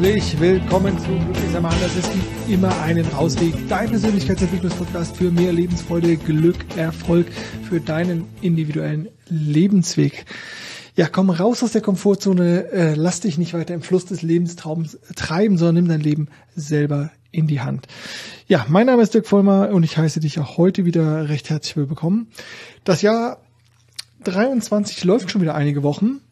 Herzlich willkommen zu Glücklicher Mann. Das ist immer einen Ausweg. Dein Persönlichkeitsentwicklungspodcast für mehr Lebensfreude, Glück, Erfolg für deinen individuellen Lebensweg. Ja, komm raus aus der Komfortzone, äh, lass dich nicht weiter im Fluss des Lebenstraums treiben, sondern nimm dein Leben selber in die Hand. Ja, mein Name ist Dirk Vollmer und ich heiße dich auch heute wieder recht herzlich willkommen. Das Jahr 23 läuft schon wieder einige Wochen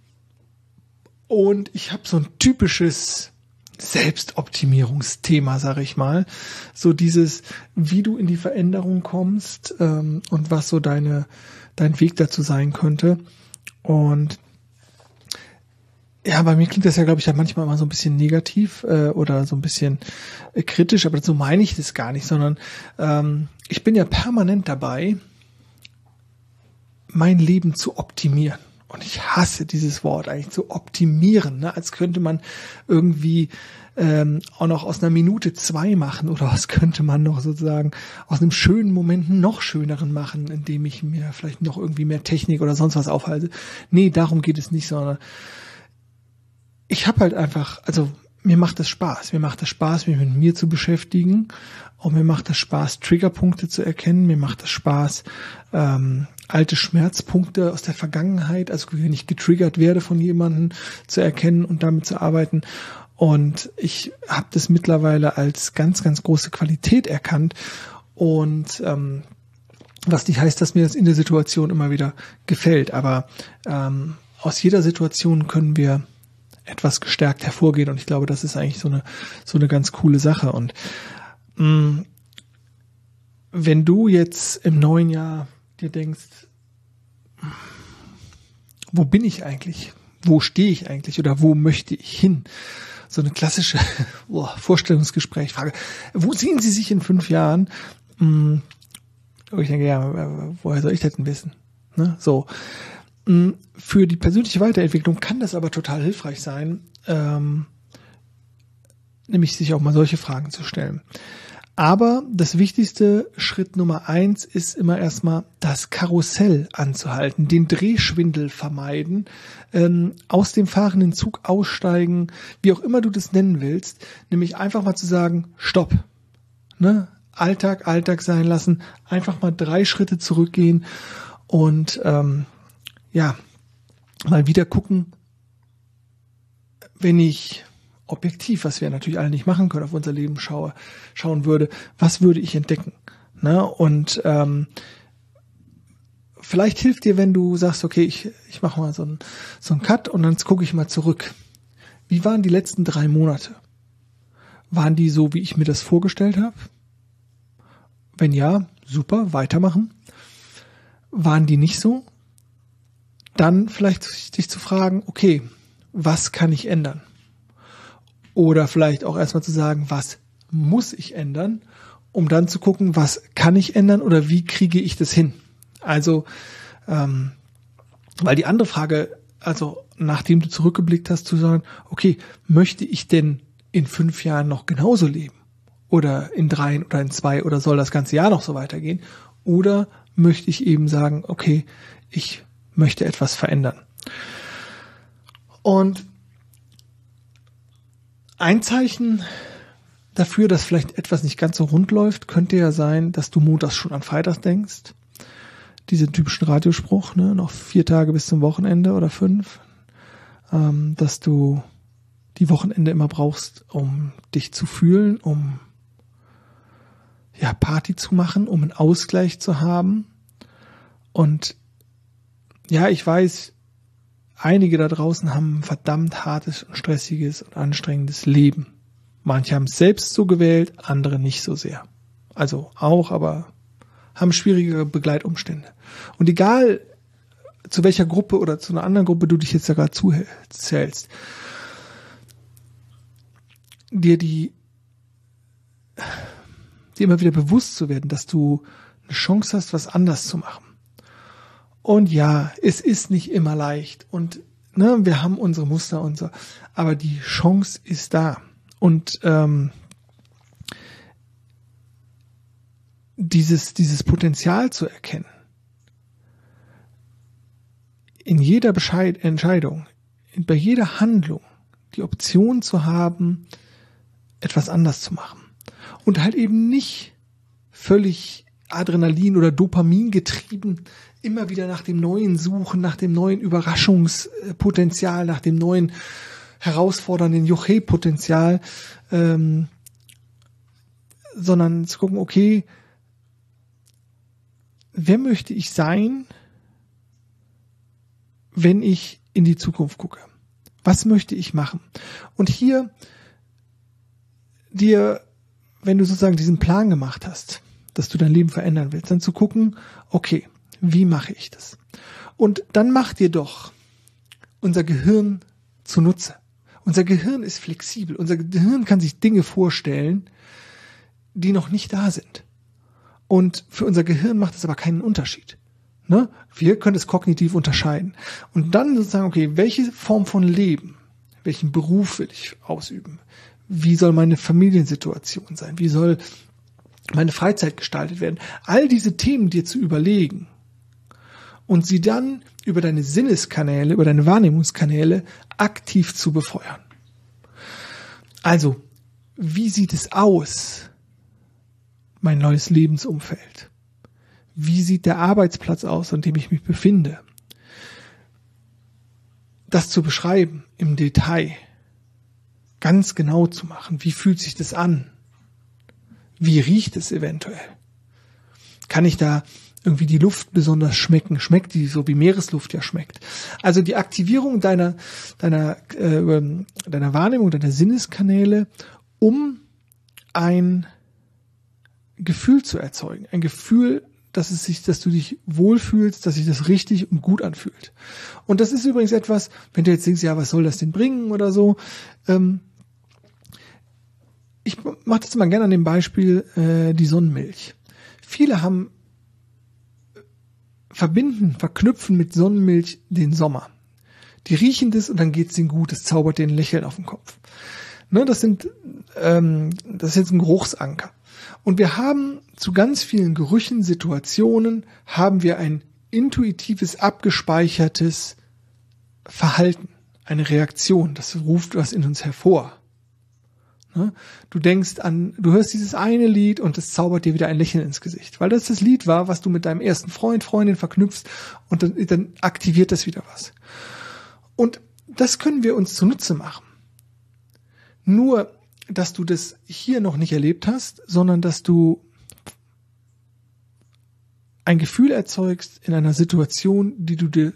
und ich habe so ein typisches Selbstoptimierungsthema, sage ich mal. So dieses, wie du in die Veränderung kommst ähm, und was so deine dein Weg dazu sein könnte. Und ja, bei mir klingt das ja, glaube ich, ja manchmal immer so ein bisschen negativ äh, oder so ein bisschen äh, kritisch, aber so meine ich das gar nicht, sondern ähm, ich bin ja permanent dabei, mein Leben zu optimieren und ich hasse dieses Wort eigentlich zu optimieren, ne? als könnte man irgendwie ähm, auch noch aus einer Minute zwei machen oder was könnte man noch sozusagen aus einem schönen Moment noch schöneren machen, indem ich mir vielleicht noch irgendwie mehr Technik oder sonst was aufhalte. Nee, darum geht es nicht, sondern ich habe halt einfach, also mir macht das Spaß. Mir macht das Spaß, mich mit mir zu beschäftigen. Und mir macht das Spaß, Triggerpunkte zu erkennen. Mir macht das Spaß, ähm, alte Schmerzpunkte aus der Vergangenheit, also wenn ich getriggert werde von jemandem, zu erkennen und damit zu arbeiten. Und ich habe das mittlerweile als ganz, ganz große Qualität erkannt. Und ähm, was nicht heißt, dass mir das in der Situation immer wieder gefällt. Aber ähm, aus jeder Situation können wir etwas gestärkt hervorgehen. Und ich glaube, das ist eigentlich so eine, so eine ganz coole Sache. Und mh, mm, wenn du jetzt im neuen Jahr dir denkst, wo bin ich eigentlich? Wo stehe ich eigentlich oder wo möchte ich hin? So eine klassische boah, Vorstellungsgesprächfrage. Wo sehen Sie sich in fünf Jahren? Hm, ich denke, ja, woher soll ich das denn wissen? Ne? So. Hm, für die persönliche Weiterentwicklung kann das aber total hilfreich sein, ähm, nämlich sich auch mal solche Fragen zu stellen. Aber das wichtigste Schritt Nummer eins ist immer erstmal das Karussell anzuhalten, den Drehschwindel vermeiden, ähm, aus dem fahrenden Zug aussteigen, wie auch immer du das nennen willst, nämlich einfach mal zu sagen, stopp, ne? Alltag, Alltag sein lassen, einfach mal drei Schritte zurückgehen und ähm, ja, mal wieder gucken, wenn ich objektiv, was wir natürlich alle nicht machen können, auf unser Leben schaue, schauen würde, was würde ich entdecken? Ne? Und ähm, vielleicht hilft dir, wenn du sagst, okay, ich, ich mache mal so einen so einen Cut und dann gucke ich mal zurück. Wie waren die letzten drei Monate? Waren die so, wie ich mir das vorgestellt habe? Wenn ja, super, weitermachen. Waren die nicht so? Dann vielleicht dich zu fragen, okay, was kann ich ändern? Oder vielleicht auch erstmal zu sagen, was muss ich ändern, um dann zu gucken, was kann ich ändern oder wie kriege ich das hin. Also, ähm, weil die andere Frage, also nachdem du zurückgeblickt hast, zu sagen, okay, möchte ich denn in fünf Jahren noch genauso leben? Oder in drei oder in zwei oder soll das ganze Jahr noch so weitergehen? Oder möchte ich eben sagen, okay, ich möchte etwas verändern. Und ein Zeichen dafür, dass vielleicht etwas nicht ganz so rund läuft, könnte ja sein, dass du montags schon an Freitags denkst. Diesen typischen Radiospruch, ne, noch vier Tage bis zum Wochenende oder fünf, ähm, dass du die Wochenende immer brauchst, um dich zu fühlen, um ja Party zu machen, um einen Ausgleich zu haben. Und ja, ich weiß, Einige da draußen haben ein verdammt hartes und stressiges und anstrengendes Leben. Manche haben es selbst so gewählt, andere nicht so sehr. Also auch, aber haben schwierige Begleitumstände. Und egal, zu welcher Gruppe oder zu einer anderen Gruppe du dich jetzt da gerade zuzählst, dir die, dir immer wieder bewusst zu werden, dass du eine Chance hast, was anders zu machen. Und ja, es ist nicht immer leicht und ne, wir haben unsere Muster und so, aber die Chance ist da. Und ähm, dieses, dieses Potenzial zu erkennen, in jeder Bescheid Entscheidung, bei jeder Handlung, die Option zu haben, etwas anders zu machen. Und halt eben nicht völlig Adrenalin oder Dopamin getrieben, immer wieder nach dem Neuen suchen, nach dem neuen Überraschungspotenzial, nach dem neuen herausfordernden Juche-Potenzial, ähm, sondern zu gucken, okay, wer möchte ich sein, wenn ich in die Zukunft gucke? Was möchte ich machen? Und hier dir, wenn du sozusagen diesen Plan gemacht hast, dass du dein Leben verändern willst, dann zu gucken, okay, wie mache ich das? Und dann mach dir doch unser Gehirn zunutze. Unser Gehirn ist flexibel. Unser Gehirn kann sich Dinge vorstellen, die noch nicht da sind. Und für unser Gehirn macht es aber keinen Unterschied. Ne? Wir können es kognitiv unterscheiden. Und dann sozusagen, okay, welche Form von Leben, welchen Beruf will ich ausüben? Wie soll meine Familiensituation sein? Wie soll meine Freizeit gestaltet werden? All diese Themen dir zu überlegen und sie dann über deine Sinneskanäle, über deine Wahrnehmungskanäle aktiv zu befeuern. Also, wie sieht es aus, mein neues Lebensumfeld? Wie sieht der Arbeitsplatz aus, an dem ich mich befinde? Das zu beschreiben im Detail, ganz genau zu machen. Wie fühlt sich das an? Wie riecht es eventuell? Kann ich da irgendwie die Luft besonders schmecken, schmeckt die so wie Meeresluft ja schmeckt. Also die Aktivierung deiner deiner äh, deiner Wahrnehmung, deiner Sinneskanäle, um ein Gefühl zu erzeugen, ein Gefühl, dass es sich, dass du dich wohlfühlst, dass sich das richtig und gut anfühlt. Und das ist übrigens etwas, wenn du jetzt denkst, ja, was soll das denn bringen oder so. Ähm, ich mache das mal gerne an dem Beispiel äh, die Sonnenmilch. Viele haben verbinden, verknüpfen mit Sonnenmilch den Sommer. Die riechen das und dann geht's ihnen gut, es zaubert den Lächeln auf den Kopf. Ne, das sind, ähm, das ist jetzt ein Geruchsanker. Und wir haben zu ganz vielen Gerüchen, Situationen, haben wir ein intuitives, abgespeichertes Verhalten, eine Reaktion. Das ruft was in uns hervor. Ne? Du denkst an, du hörst dieses eine Lied und es zaubert dir wieder ein Lächeln ins Gesicht, weil das das Lied war, was du mit deinem ersten Freund, Freundin verknüpfst und dann, dann aktiviert das wieder was. Und das können wir uns zunutze machen. Nur, dass du das hier noch nicht erlebt hast, sondern dass du ein Gefühl erzeugst in einer Situation, die du dir,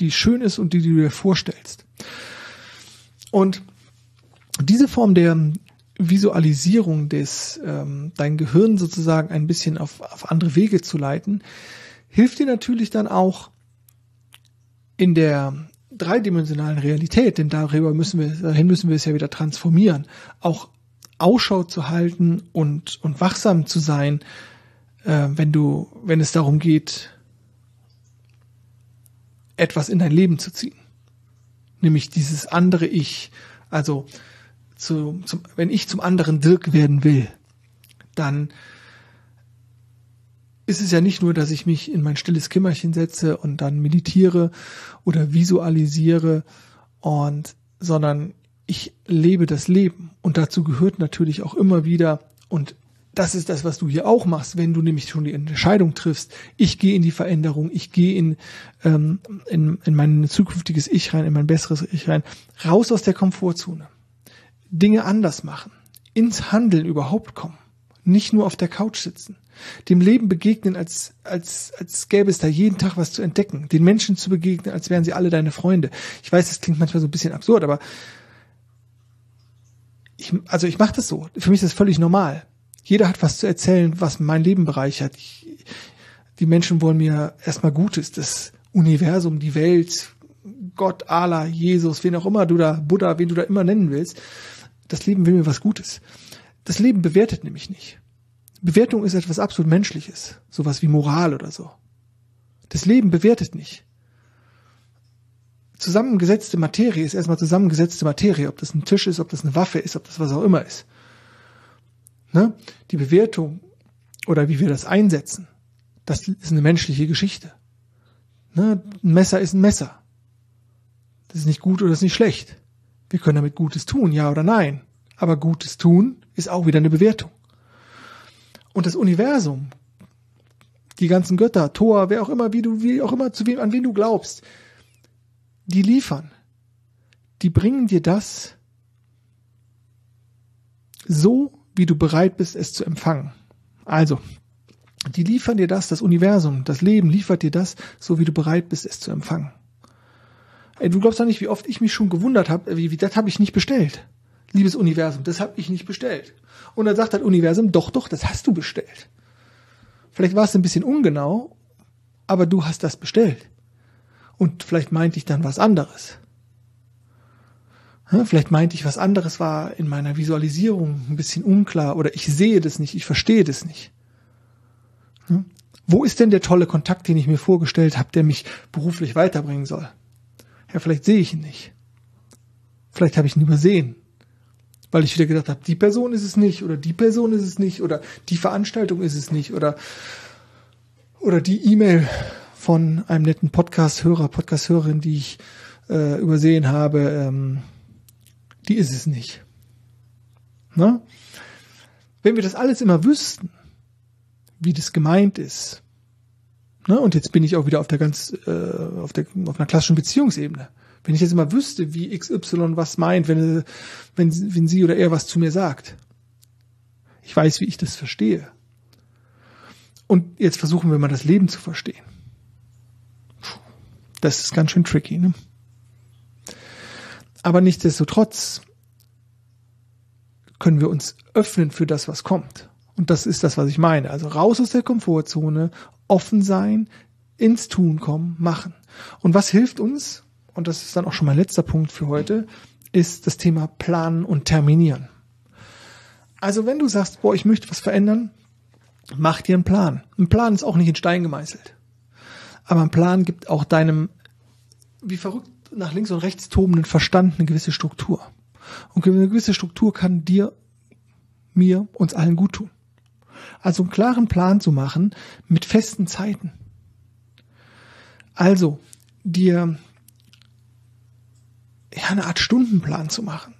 die schön ist und die du dir vorstellst. Und diese Form der Visualisierung des, ähm, dein Gehirn sozusagen ein bisschen auf, auf andere Wege zu leiten, hilft dir natürlich dann auch in der dreidimensionalen Realität, denn darüber müssen wir, dahin müssen wir es ja wieder transformieren, auch Ausschau zu halten und, und wachsam zu sein, äh, wenn du, wenn es darum geht, etwas in dein Leben zu ziehen. Nämlich dieses andere Ich. Also zu, zum, wenn ich zum anderen Dirk werden will, dann ist es ja nicht nur, dass ich mich in mein stilles Kimmerchen setze und dann meditiere oder visualisiere und, sondern ich lebe das Leben. Und dazu gehört natürlich auch immer wieder, und das ist das, was du hier auch machst, wenn du nämlich schon die Entscheidung triffst, ich gehe in die Veränderung, ich gehe in, ähm, in, in mein zukünftiges Ich rein, in mein besseres Ich rein, raus aus der Komfortzone. Dinge anders machen, ins Handeln überhaupt kommen, nicht nur auf der Couch sitzen, dem Leben begegnen, als, als, als gäbe es da jeden Tag was zu entdecken, den Menschen zu begegnen, als wären sie alle deine Freunde. Ich weiß, das klingt manchmal so ein bisschen absurd, aber ich, also ich mache das so. Für mich ist das völlig normal. Jeder hat was zu erzählen, was mein Leben bereichert. Ich, die Menschen wollen mir erstmal Gutes, das Universum, die Welt, Gott, Allah, Jesus, wen auch immer du da, Buddha, wen du da immer nennen willst, das Leben will mir was Gutes. Das Leben bewertet nämlich nicht. Bewertung ist etwas absolut Menschliches, sowas wie Moral oder so. Das Leben bewertet nicht. Zusammengesetzte Materie ist erstmal zusammengesetzte Materie, ob das ein Tisch ist, ob das eine Waffe ist, ob das was auch immer ist. Ne? Die Bewertung oder wie wir das einsetzen, das ist eine menschliche Geschichte. Ne? Ein Messer ist ein Messer. Das ist nicht gut oder das ist nicht schlecht. Wir können damit Gutes tun, ja oder nein. Aber Gutes tun ist auch wieder eine Bewertung. Und das Universum, die ganzen Götter, Thor, wer auch immer, wie du, wie auch immer, zu wem, an wen du glaubst, die liefern. Die bringen dir das so, wie du bereit bist, es zu empfangen. Also, die liefern dir das, das Universum, das Leben liefert dir das, so wie du bereit bist, es zu empfangen. Ey, du glaubst doch nicht, wie oft ich mich schon gewundert habe, wie, wie das habe ich nicht bestellt. Liebes Universum, das habe ich nicht bestellt. Und dann sagt das Universum, doch, doch, das hast du bestellt. Vielleicht war es ein bisschen ungenau, aber du hast das bestellt. Und vielleicht meinte ich dann was anderes. Vielleicht meinte ich was anderes war in meiner Visualisierung ein bisschen unklar oder ich sehe das nicht, ich verstehe das nicht. Wo ist denn der tolle Kontakt, den ich mir vorgestellt habe, der mich beruflich weiterbringen soll? Ja, vielleicht sehe ich ihn nicht. Vielleicht habe ich ihn übersehen, weil ich wieder gedacht habe, die Person ist es nicht oder die Person ist es nicht oder die Veranstaltung ist es nicht oder oder die E-Mail von einem netten Podcast-Hörer, Podcast-Hörerin, die ich äh, übersehen habe. Ähm, die ist es nicht. Na? Wenn wir das alles immer wüssten, wie das gemeint ist, na, und jetzt bin ich auch wieder auf der ganz, äh, auf der, auf einer klassischen Beziehungsebene. Wenn ich jetzt immer wüsste, wie XY was meint, wenn, wenn, wenn sie oder er was zu mir sagt. Ich weiß, wie ich das verstehe. Und jetzt versuchen wir mal das Leben zu verstehen. Das ist ganz schön tricky, ne? Aber nichtsdestotrotz können wir uns öffnen für das, was kommt. Und das ist das, was ich meine. Also raus aus der Komfortzone, offen sein, ins Tun kommen, machen. Und was hilft uns, und das ist dann auch schon mein letzter Punkt für heute, ist das Thema Planen und Terminieren. Also wenn du sagst, boah, ich möchte was verändern, mach dir einen Plan. Ein Plan ist auch nicht in Stein gemeißelt. Aber ein Plan gibt auch deinem, wie verrückt nach links und rechts tobenden Verstand eine gewisse Struktur. Und eine gewisse Struktur kann dir, mir, uns allen gut tun. Also einen klaren Plan zu machen mit festen Zeiten. Also dir ja, eine Art Stundenplan zu machen.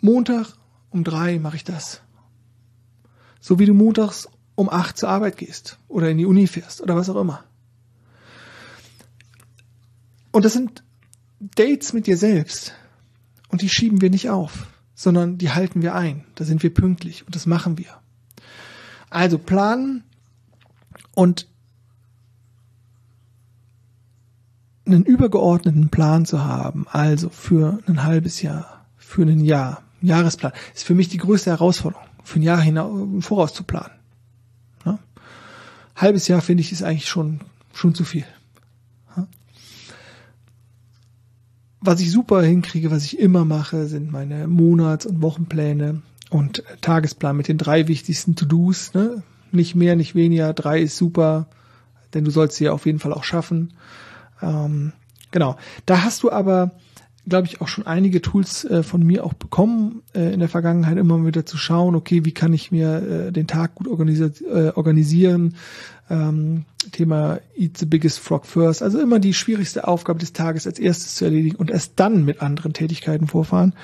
Montag um drei mache ich das. So wie du montags um acht zur Arbeit gehst oder in die Uni fährst oder was auch immer. Und das sind Dates mit dir selbst. Und die schieben wir nicht auf, sondern die halten wir ein. Da sind wir pünktlich und das machen wir. Also planen und einen übergeordneten Plan zu haben, also für ein halbes Jahr, für ein Jahr, Jahresplan, ist für mich die größte Herausforderung, für ein Jahr hinaus, voraus zu planen. Ja? Halbes Jahr finde ich ist eigentlich schon, schon zu viel. was ich super hinkriege, was ich immer mache, sind meine Monats- und Wochenpläne und Tagesplan mit den drei wichtigsten To-Dos. Ne? Nicht mehr, nicht weniger. Drei ist super, denn du sollst sie ja auf jeden Fall auch schaffen. Ähm, genau. Da hast du aber, glaube ich, auch schon einige Tools äh, von mir auch bekommen äh, in der Vergangenheit, immer wieder zu schauen, okay, wie kann ich mir äh, den Tag gut organisiert, äh, organisieren, ähm, Thema Eat the biggest frog first. Also immer die schwierigste Aufgabe des Tages als erstes zu erledigen und erst dann mit anderen Tätigkeiten vorfahren.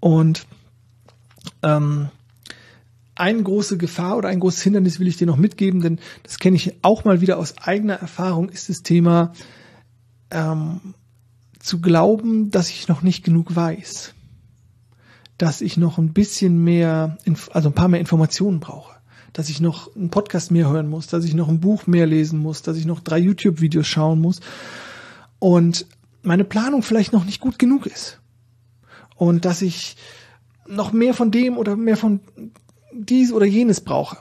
Und ähm, eine große Gefahr oder ein großes Hindernis will ich dir noch mitgeben, denn das kenne ich auch mal wieder aus eigener Erfahrung, ist das Thema ähm, zu glauben, dass ich noch nicht genug weiß. Dass ich noch ein bisschen mehr, also ein paar mehr Informationen brauche dass ich noch einen Podcast mehr hören muss, dass ich noch ein Buch mehr lesen muss, dass ich noch drei YouTube-Videos schauen muss und meine Planung vielleicht noch nicht gut genug ist. Und dass ich noch mehr von dem oder mehr von dies oder jenes brauche.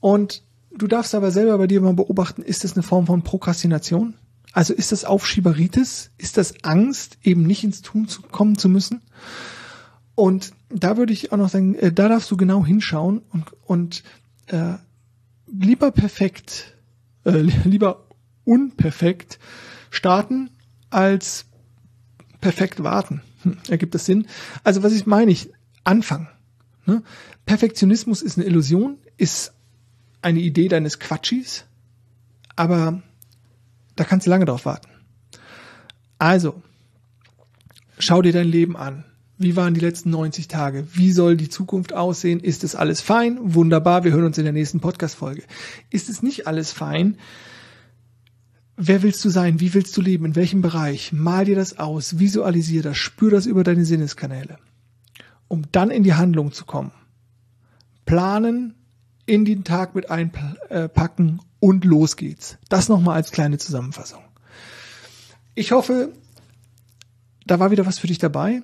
Und du darfst aber selber bei dir mal beobachten, ist das eine Form von Prokrastination? Also ist das Aufschieberitis? Ist das Angst, eben nicht ins Tun zu kommen zu müssen? Und da würde ich auch noch sagen, äh, da darfst du genau hinschauen und, und äh, lieber perfekt, äh, lieber unperfekt starten als perfekt warten. Hm, ergibt das Sinn? Also was ich meine, ich anfangen. Ne? Perfektionismus ist eine Illusion, ist eine Idee deines Quatschis, aber da kannst du lange drauf warten. Also, schau dir dein Leben an. Wie waren die letzten 90 Tage? Wie soll die Zukunft aussehen? Ist es alles fein? Wunderbar, wir hören uns in der nächsten Podcast-Folge. Ist es nicht alles fein? Wer willst du sein? Wie willst du leben? In welchem Bereich? Mal dir das aus, visualisier das, spür das über deine Sinneskanäle. Um dann in die Handlung zu kommen. Planen, in den Tag mit einpacken und los geht's. Das nochmal als kleine Zusammenfassung. Ich hoffe, da war wieder was für dich dabei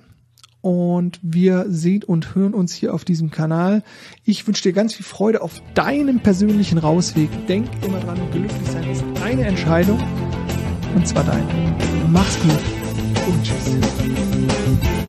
und wir sehen und hören uns hier auf diesem Kanal. Ich wünsche dir ganz viel Freude auf deinem persönlichen Rausweg. Denk immer dran, glücklich sein ist deine Entscheidung und zwar deine. Mach's gut und tschüss.